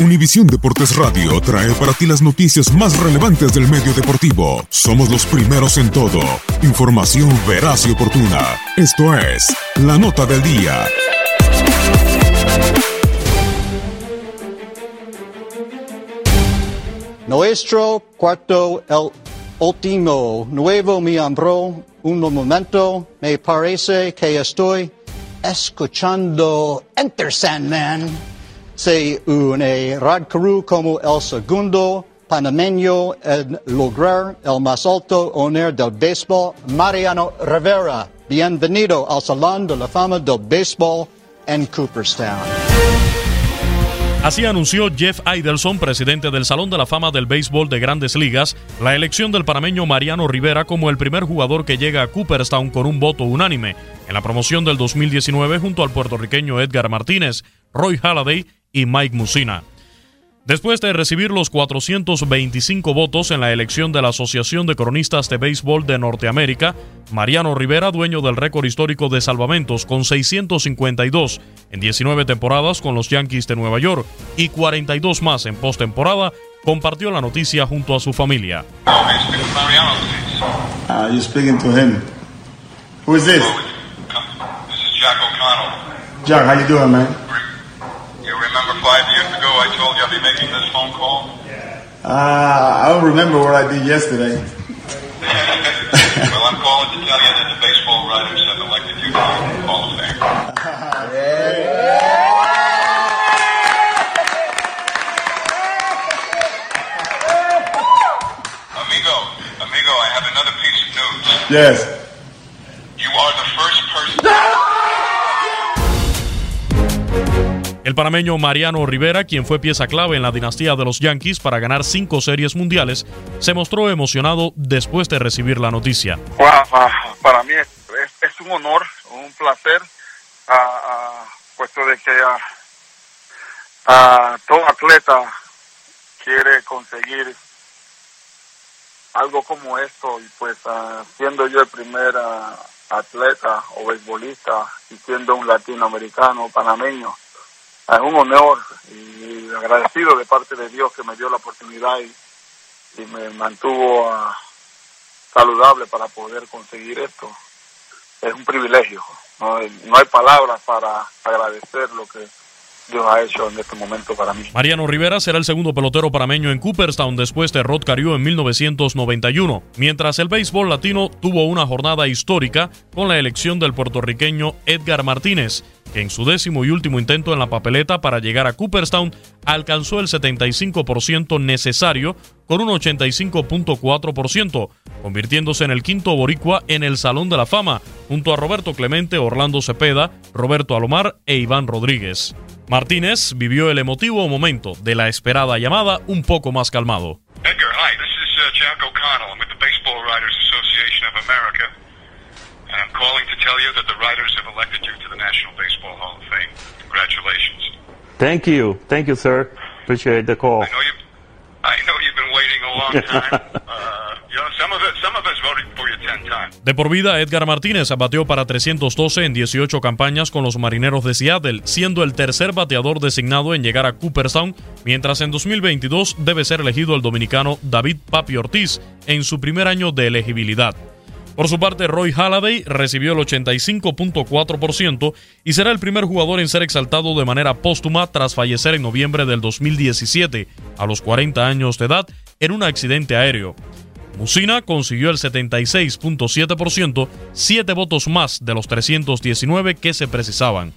Univisión Deportes Radio trae para ti las noticias más relevantes del medio deportivo. Somos los primeros en todo. Información veraz y oportuna. Esto es La Nota del Día. Nuestro cuarto el último nuevo miembro. Un momento, me parece que estoy escuchando Enter Sandman. Se une Rod Carew como el segundo panameño en lograr el más alto honor del béisbol, Mariano Rivera. Bienvenido al Salón de la Fama del Béisbol en Cooperstown. Así anunció Jeff Idelson, presidente del Salón de la Fama del Béisbol de Grandes Ligas, la elección del panameño Mariano Rivera como el primer jugador que llega a Cooperstown con un voto unánime en la promoción del 2019 junto al puertorriqueño Edgar Martínez, Roy Halladay y Mike Musina. Después de recibir los 425 votos en la elección de la Asociación de Cronistas de Béisbol de Norteamérica, Mariano Rivera, dueño del récord histórico de salvamentos con 652 en 19 temporadas con los Yankees de Nueva York y 42 más en postemporada, compartió la noticia junto a su familia. Uh, you're speaking to him. Who is this? This is Jack O'Connell. Jack, how you doing, man? Five years ago I told you I'd be making this phone call? Uh, I don't remember what I did yesterday. well, I'm calling to tell you that the baseball writers have elected you to the Hall of Fame. Amigo, amigo, I have another piece of news. Yes. El panameño Mariano Rivera, quien fue pieza clave en la dinastía de los Yankees para ganar cinco series mundiales, se mostró emocionado después de recibir la noticia. Wow, para mí es, un honor, un placer, puesto de que ah, todo atleta quiere conseguir algo como esto y pues siendo yo el primer atleta o beisbolista y siendo un latinoamericano panameño, es un honor y agradecido de parte de Dios que me dio la oportunidad y, me mantuvo ah, saludable para poder conseguir esto. Es un privilegio. No, hay- palabras para agradecer lo que Dios ha hecho en este momento para mí. Mariano Rivera será el segundo pelotero panameño en Cooperstown después de Rod Carew en 1991, mientras el béisbol latino tuvo una jornada histórica con la elección del puertorriqueño Edgar Martínez, en su décimo y último intento en la papeleta para llegar a Cooperstown alcanzó el 75% necesario con un 85.4%, convirtiéndose en el quinto boricua en el Salón de la Fama, junto a Roberto Clemente, Orlando Cepeda, Roberto Alomar e Iván Rodríguez. Martínez vivió el emotivo momento de la esperada llamada un poco más calmado. Edgar, hi. This is uh, Jack O'Connell. I'm with the Baseball Writers Association of America. And I'm calling to tell you that the writers have elected you to the National Baseball Hall of Fame. Congratulations. Thank you. Thank you, sir. Appreciate the call. I know you. I know you've been waiting a long time. uh, you know, some of it, some of us voted for you ten times. De por vida, Edgar Martínez bateó para 312 en 18 campañas con los Marineros de Seattle, siendo el tercer bateador designado en llegar a Cooperstown, mientras en 2022 debe ser elegido el dominicano David Papi Ortiz en su primer año de elegibilidad. Por su parte, Roy Halladay recibió el 85.4% y será el primer jugador en ser exaltado de manera póstuma tras fallecer en noviembre del 2017, a los 40 años de edad, en un accidente aéreo. Musina consiguió el 76.7%, 7 votos más de los 319 que se precisaban.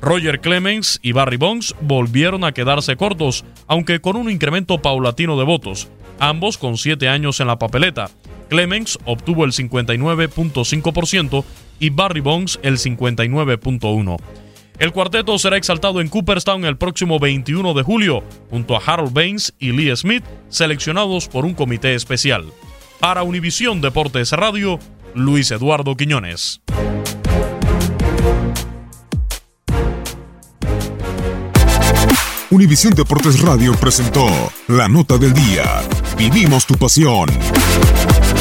Roger Clemens y Barry Bonds volvieron a quedarse cortos, aunque con un incremento paulatino de votos, ambos con 7 años en la papeleta. Clemens obtuvo el 59.5% y Barry Bonds el 59.1%. El cuarteto será exaltado en Cooperstown el próximo 21 de julio, junto a Harold Baines y Lee Smith, seleccionados por un comité especial. Para Univisión Deportes Radio, Luis Eduardo Quiñones. Univisión Deportes Radio presentó la nota del día. Vivimos tu pasión.